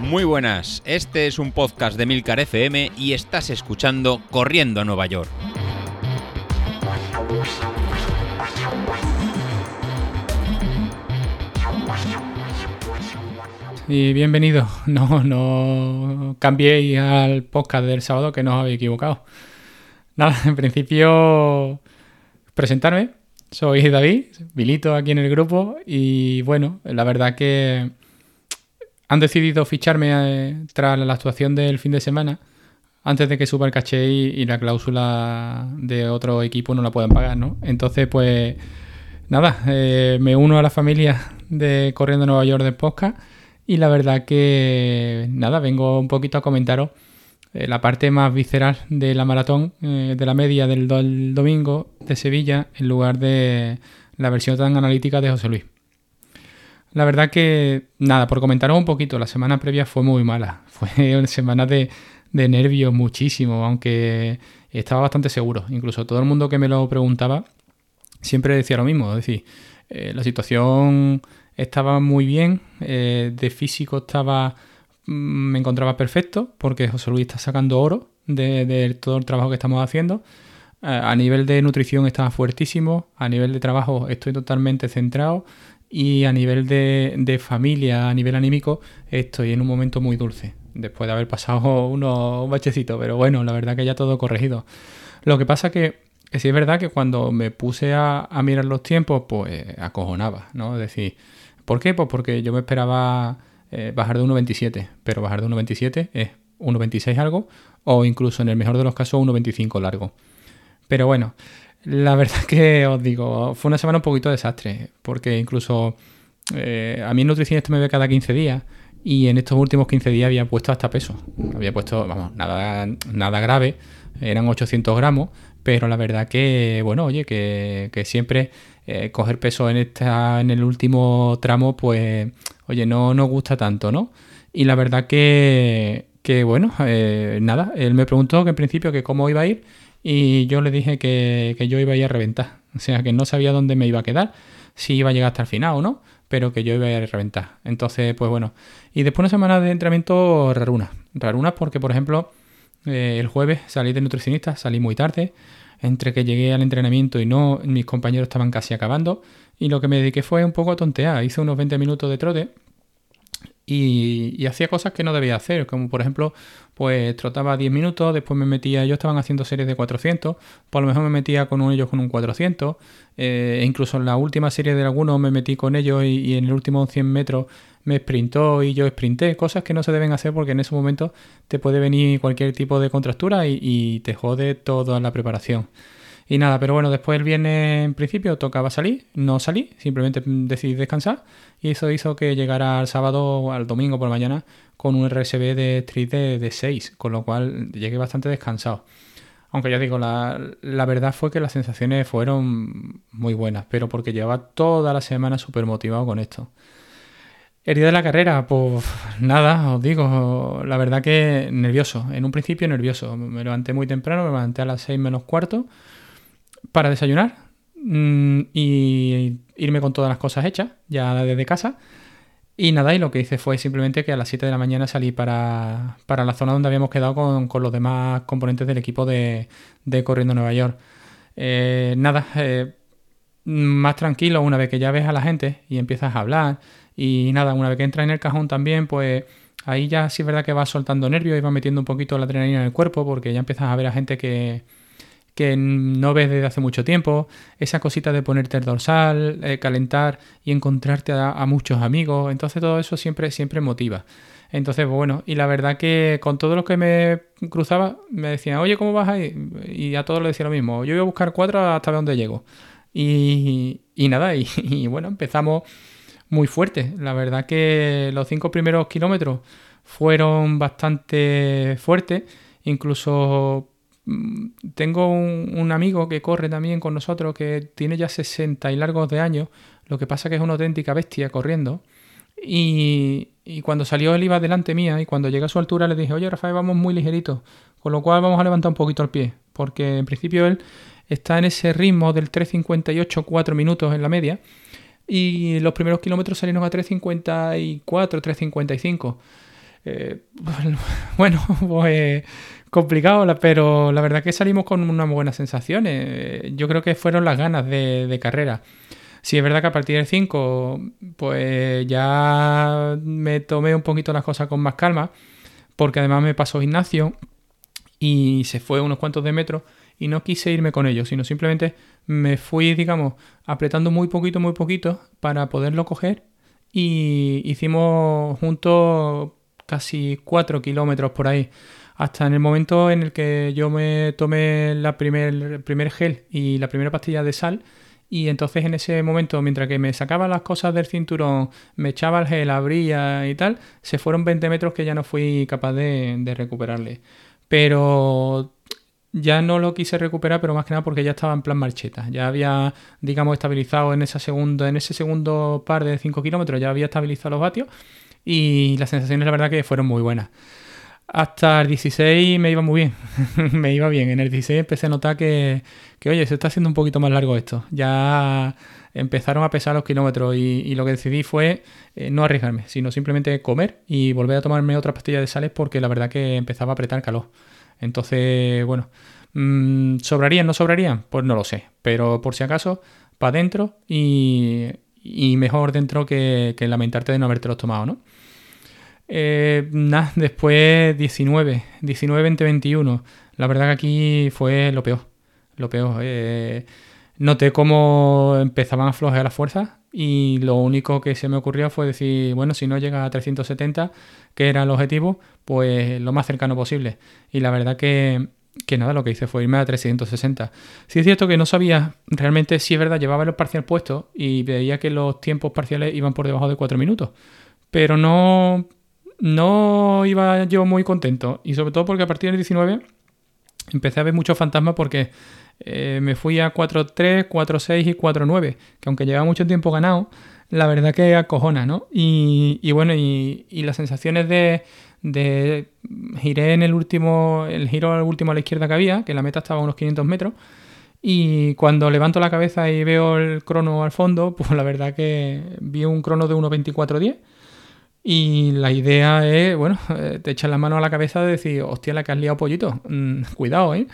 Muy buenas, este es un podcast de Milcar FM y estás escuchando Corriendo a Nueva York. Y bienvenido. No, no cambiéis al podcast del sábado que no os habéis equivocado. Nada, en principio presentarme. Soy David, Vilito aquí en el grupo y bueno, la verdad que han decidido ficharme eh, tras la actuación del fin de semana antes de que suba el caché y, la cláusula de otro equipo no la puedan pagar, ¿no? Entonces, pues nada, eh, me uno a la familia de Corriendo Nueva York de podcast y la verdad que nada, vengo un poquito a comentaros la parte más visceral de la maratón, de la media del, domingo de Sevilla, en lugar de la versión tan analítica de José Luis. La verdad que, nada, por comentaros un poquito, la semana previa fue muy mala. Fue una semana de, nervios muchísimo, aunque estaba bastante seguro. Incluso todo el mundo que me lo preguntaba siempre decía lo mismo. Es decir, eh, la situación estaba muy bien, eh, de físico estaba me encontraba perfecto porque José Luis está sacando oro de, todo el trabajo que estamos haciendo. Eh, a nivel de nutrición estaba fuertísimo, a nivel de trabajo estoy totalmente centrado y a nivel de, familia, a nivel anímico, estoy en un momento muy dulce, después de haber pasado unos, un bachecito, pero bueno, la verdad que ya todo corregido. Lo que pasa que, que sí es verdad que cuando me puse a, mirar los tiempos, pues acojonaba, ¿no? Es decir, ¿por qué? Pues porque yo me esperaba eh, bajar de 1.27, pero bajar de 1.27 es 1.26 algo, o incluso en el mejor de los casos 1.25 largo. Pero bueno, la verdad que os digo, fue una semana un poquito desastre, porque incluso eh, a mí el nutricionista me ve cada 15 días y en estos últimos 15 días había puesto hasta peso. Había puesto, vamos, nada, nada grave, eran 800 gramos, pero la verdad que, bueno, oye, que, siempre eh, coger peso en, esta, en el último tramo, pues, oye, no nos gusta tanto, ¿no? Y la verdad que, que bueno, eh, nada, él me preguntó que en principio que cómo iba a ir y yo le dije que, yo iba a ir a reventar. O sea, que no sabía dónde me iba a quedar, si iba a llegar hasta el final o no, pero que yo iba a ir a reventar. Entonces, pues bueno. Y después una semana de entrenamiento rarunas. Rarunas porque, por ejemplo, eh, el jueves salí de nutricionista, salí muy tarde. Entre que llegué al entrenamiento y no, mis compañeros estaban casi acabando. Y lo que me dediqué fue un poco a tontear. Hice unos 20 minutos de trote y, hacía cosas que no debía hacer, como por ejemplo, pues trotaba 10 minutos, después me metía, ellos estaban haciendo series de 400, por lo mejor me metía con ellos con un 400, eh, e incluso en la última serie de algunos me metí con ellos y, en el último 100 metros me sprintó y yo sprinté, cosas que no se deben hacer porque en ese momento te puede venir cualquier tipo de contractura y, te jode toda la preparación. Y nada, pero bueno, después el viernes en principio tocaba salir, no salí, simplemente decidí descansar y eso hizo que llegara al sábado, al domingo por la mañana, con un RSB de street de, 6, con lo cual llegué bastante descansado. Aunque ya digo, la, la, verdad fue que las sensaciones fueron muy buenas, pero porque llevaba toda la semana súper motivado con esto. Día de la carrera, pues nada, os digo, la verdad que nervioso, en un principio nervioso. Me levanté muy temprano, me levanté a las 6 menos cuarto para desayunar mm, y irme con todas las cosas hechas, ya desde casa. Y nada, y lo que hice fue simplemente que a las 7 de la mañana salí para, la zona donde habíamos quedado con, los demás componentes del equipo de, Corriendo Nueva York. Eh, nada, eh, más tranquilo una vez que ya ves a la gente y empiezas a hablar. Y nada, una vez que entras en el cajón también, pues ahí ya sí es verdad que vas soltando nervios y vas metiendo un poquito la adrenalina en el cuerpo porque ya empiezas a ver a gente que, que no ves desde hace mucho tiempo, esa cosita de ponerte el dorsal, eh, calentar y encontrarte a, muchos amigos, entonces todo eso siempre, siempre motiva. Entonces, bueno, y la verdad que con todo lo que me cruzaba, me decían, oye, ¿cómo vas ahí? Y a todos les decía lo mismo, yo voy a buscar cuatro hasta donde llego. Y, nada, y, y, bueno, empezamos muy fuerte. La verdad que los cinco primeros kilómetros fueron bastante fuertes, incluso Mm, tengo un, amigo que corre también con nosotros que tiene ya 60 y largos de años, lo que pasa que es una auténtica bestia corriendo. Y, cuando salió él iba delante mía y cuando llegué a su altura le dije, oye Rafael, vamos muy ligerito, con lo cual vamos a levantar un poquito el pie, porque en principio él está en ese ritmo del 3.58, 4 minutos en la media, y los primeros kilómetros salieron a 3.54, 3.55. Eh, bueno, pues complicado, pero la verdad que salimos con unas buenas sensaciones. Yo creo que fueron las ganas de, carrera. Si es verdad que a partir del 5, pues ya me tomé un poquito las cosas con más calma, porque además me pasó Ignacio y se fue unos cuantos de metros y no quise irme con ellos, sino simplemente me fui, digamos, apretando muy poquito, muy poquito para poderlo coger y hicimos juntos casi 4 kilómetros por ahí. Hasta en el momento en el que yo me tomé la primer, el primer gel y la primera pastilla de sal. Y entonces en ese momento, mientras que me sacaba las cosas del cinturón, me echaba el gel, abría y tal, se fueron 20 metros que ya no fui capaz de, de recuperarle. Pero ya no lo quise recuperar, pero más que nada porque ya estaba en plan marcheta. Ya había, digamos, estabilizado en, esa segunda, en ese segundo par de 5 kilómetros, ya había estabilizado los vatios y las sensaciones, la verdad, que fueron muy buenas. Hasta el 16 me iba muy bien, me iba bien. En el 16 empecé a notar que, que, oye, se está haciendo un poquito más largo esto. Ya empezaron a pesar los kilómetros y, lo que decidí fue eh, no arriesgarme, sino simplemente comer y volver a tomarme otra pastilla de sales porque la verdad que empezaba a apretar calor. Entonces, bueno, mm, ¿sobrarían, no sobrarían? Pues no lo sé, pero por si acaso, para adentro y, mejor dentro que, lamentarte de no haberte los tomado, ¿no? Eh, nada, después 19, 19, 20, 21. La verdad que aquí fue lo peor, lo peor. Eh, noté cómo empezaban a flojear las fuerzas y lo único que se me ocurrió fue decir, bueno, si no llega a 370, que era el objetivo, pues lo más cercano posible. Y la verdad que, que nada, lo que hice fue irme a 360. Sí es cierto que no sabía realmente si es verdad, llevaba los parcial puestos y veía que los tiempos parciales iban por debajo de 4 minutos, pero no, no iba yo muy contento. Y sobre todo porque a partir del 19 empecé a ver muchos fantasmas porque eh, me fui a 4-3, 4-6 y 4-9, que aunque llevaba mucho tiempo ganado, la verdad que acojona, ¿no? Y, bueno, y, las sensaciones de, de, giré en el último, el giro al último a la izquierda que había, que la meta estaba a unos 500 metros, y cuando levanto la cabeza y veo el crono al fondo, pues la verdad que vi un crono de 1.24.10. Y la idea es, bueno, eh, te echas la mano a la cabeza de decir, hostia, la que has liado pollito, mm, cuidado, ¿eh?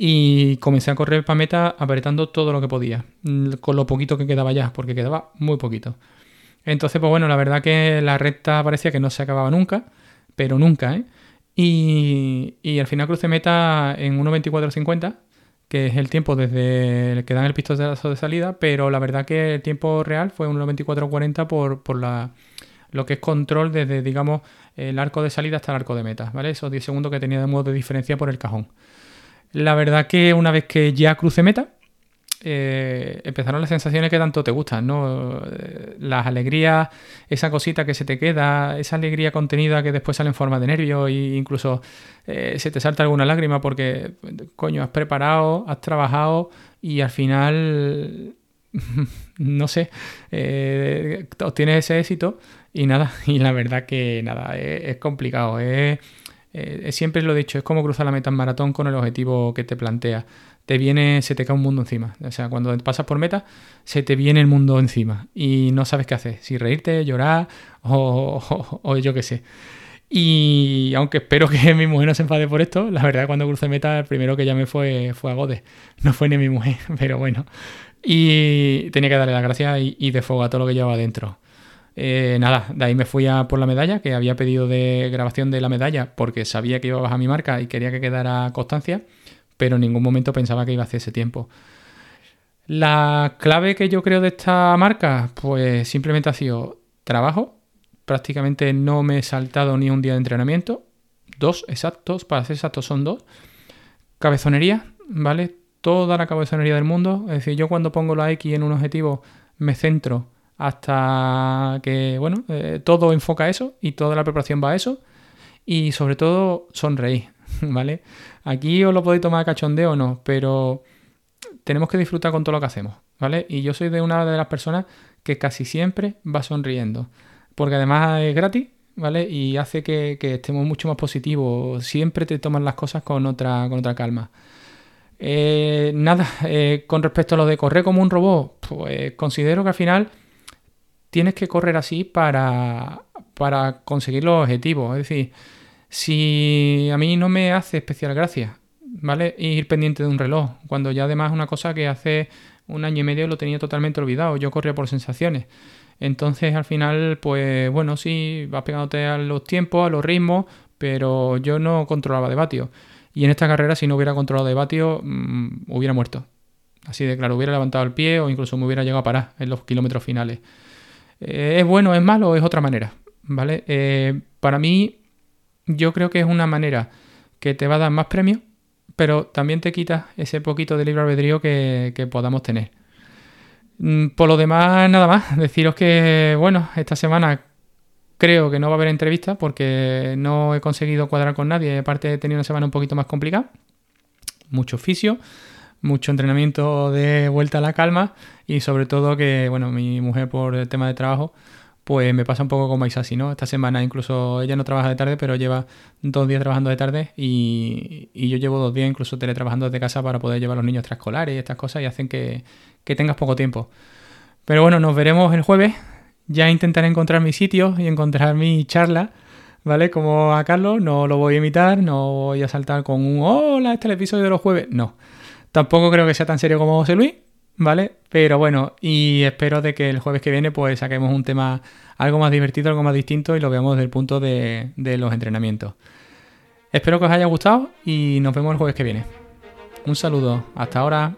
Y comencé a correr para meta apretando todo lo que podía, mm, con lo poquito que quedaba ya, porque quedaba muy poquito. Entonces, pues bueno, la verdad que la recta parecía que no se acababa nunca, pero nunca, ¿eh? Y, al final crucé meta en 1.24.50, que es el tiempo desde que dan el pistonazo de salida, pero la verdad que el tiempo real fue 1.24.40 por, por la, lo que es control desde, digamos, el arco de salida hasta el arco de meta, ¿vale? Esos 10 segundos que tenía de modo de diferencia por el cajón. La verdad que una vez que ya cruce meta, eh, empezaron las sensaciones que tanto te gustan, ¿no? Eh, las alegrías, esa cosita que se te queda, esa alegría contenida que después sale en forma de nervio e incluso eh, se te salta alguna lágrima porque, coño, has preparado, has trabajado y al final, no sé, obtienes ese éxito y nada, y la verdad que nada, es, es complicado, es eh, siempre lo he dicho, es como cruzar la meta en maratón con el objetivo que te plantea. Te viene, se te cae un mundo encima. O sea, cuando pasas por meta, se te viene el mundo encima y no sabes qué hacer. Si reírte, llorar o, yo qué sé. Y aunque espero que mi mujer no se enfade por esto, la verdad cuando crucé meta, el primero que llamé fue, fue a Gode. No fue ni mi mujer, pero bueno. Y tenía que darle las gracias y, y de fuego a todo lo que llevaba dentro. Eh, nada, de ahí me fui a por la medalla, que había pedido de grabación de la medalla porque sabía que iba a bajar mi marca y quería que quedara constancia, pero en ningún momento pensaba que iba a hacer ese tiempo. La clave que yo creo de esta marca, pues simplemente ha sido trabajo. Prácticamente no me he saltado ni un día de entrenamiento. Dos exactos, para ser exactos son dos. Cabezonería, ¿vale? Toda la cabezonería del mundo. Es decir, yo cuando pongo la X en un objetivo me centro hasta que, bueno, eh, todo enfoca eso y toda la preparación va a eso y sobre todo sonreír, ¿vale? Aquí os lo podéis tomar cachondeo o no, pero tenemos que disfrutar con todo lo que hacemos, ¿vale? Y yo soy de una de las personas que casi siempre va sonriendo, porque además es gratis, ¿vale? Y hace que, estemos mucho más positivos, siempre te toman las cosas con otra, con otra calma. Eh, nada, eh, con respecto a lo de correr como un robot, pues considero que al final tienes que correr así para, para conseguir los objetivos. Es decir, si a mí no me hace especial gracia, ¿vale? Ir pendiente de un reloj, cuando ya además es una cosa que hace un año y medio lo tenía totalmente olvidado, yo corría por sensaciones. Entonces al final, pues bueno, sí, vas pegándote a los tiempos, a los ritmos, pero yo no controlaba de vatio. Y en esta carrera, si no hubiera controlado de vatio, mm, hubiera muerto. Así de claro, hubiera levantado el pie o incluso me hubiera llegado a parar en los kilómetros finales. Eh, ¿Es bueno, es malo es otra manera? ¿Vale? Eh, para mí, yo creo que es una manera que te va a dar más premios, pero también te quita ese poquito de libre albedrío que, podamos tener. Mm, por lo demás, nada más. Deciros que, bueno, esta semana creo que no va a haber entrevista porque no he conseguido cuadrar con nadie. Aparte, he tenido una semana un poquito más complicada. Mucho oficio, mucho entrenamiento de vuelta a la calma y sobre todo que, bueno, mi mujer por el tema de trabajo pues me pasa un poco como Isasi, ¿no? Esta semana incluso ella no trabaja de tarde, pero lleva dos días trabajando de tarde y, yo llevo dos días incluso teletrabajando desde casa para poder llevar a los niños extraescolares y estas cosas y hacen que, tengas poco tiempo. Pero bueno, nos veremos el jueves. Ya intentaré encontrar mi sitio y encontrar mi charla, ¿vale? Como a Carlos, no lo voy a imitar, no voy a saltar con un hola, este es el episodio de los jueves. No. Tampoco creo que sea tan serio como José Luis, ¿vale? Pero bueno, y espero de que el jueves que viene pues saquemos un tema algo más divertido, algo más distinto y lo veamos desde el punto de, de los entrenamientos. Espero que os haya gustado y nos vemos el jueves que viene. Un saludo, hasta ahora.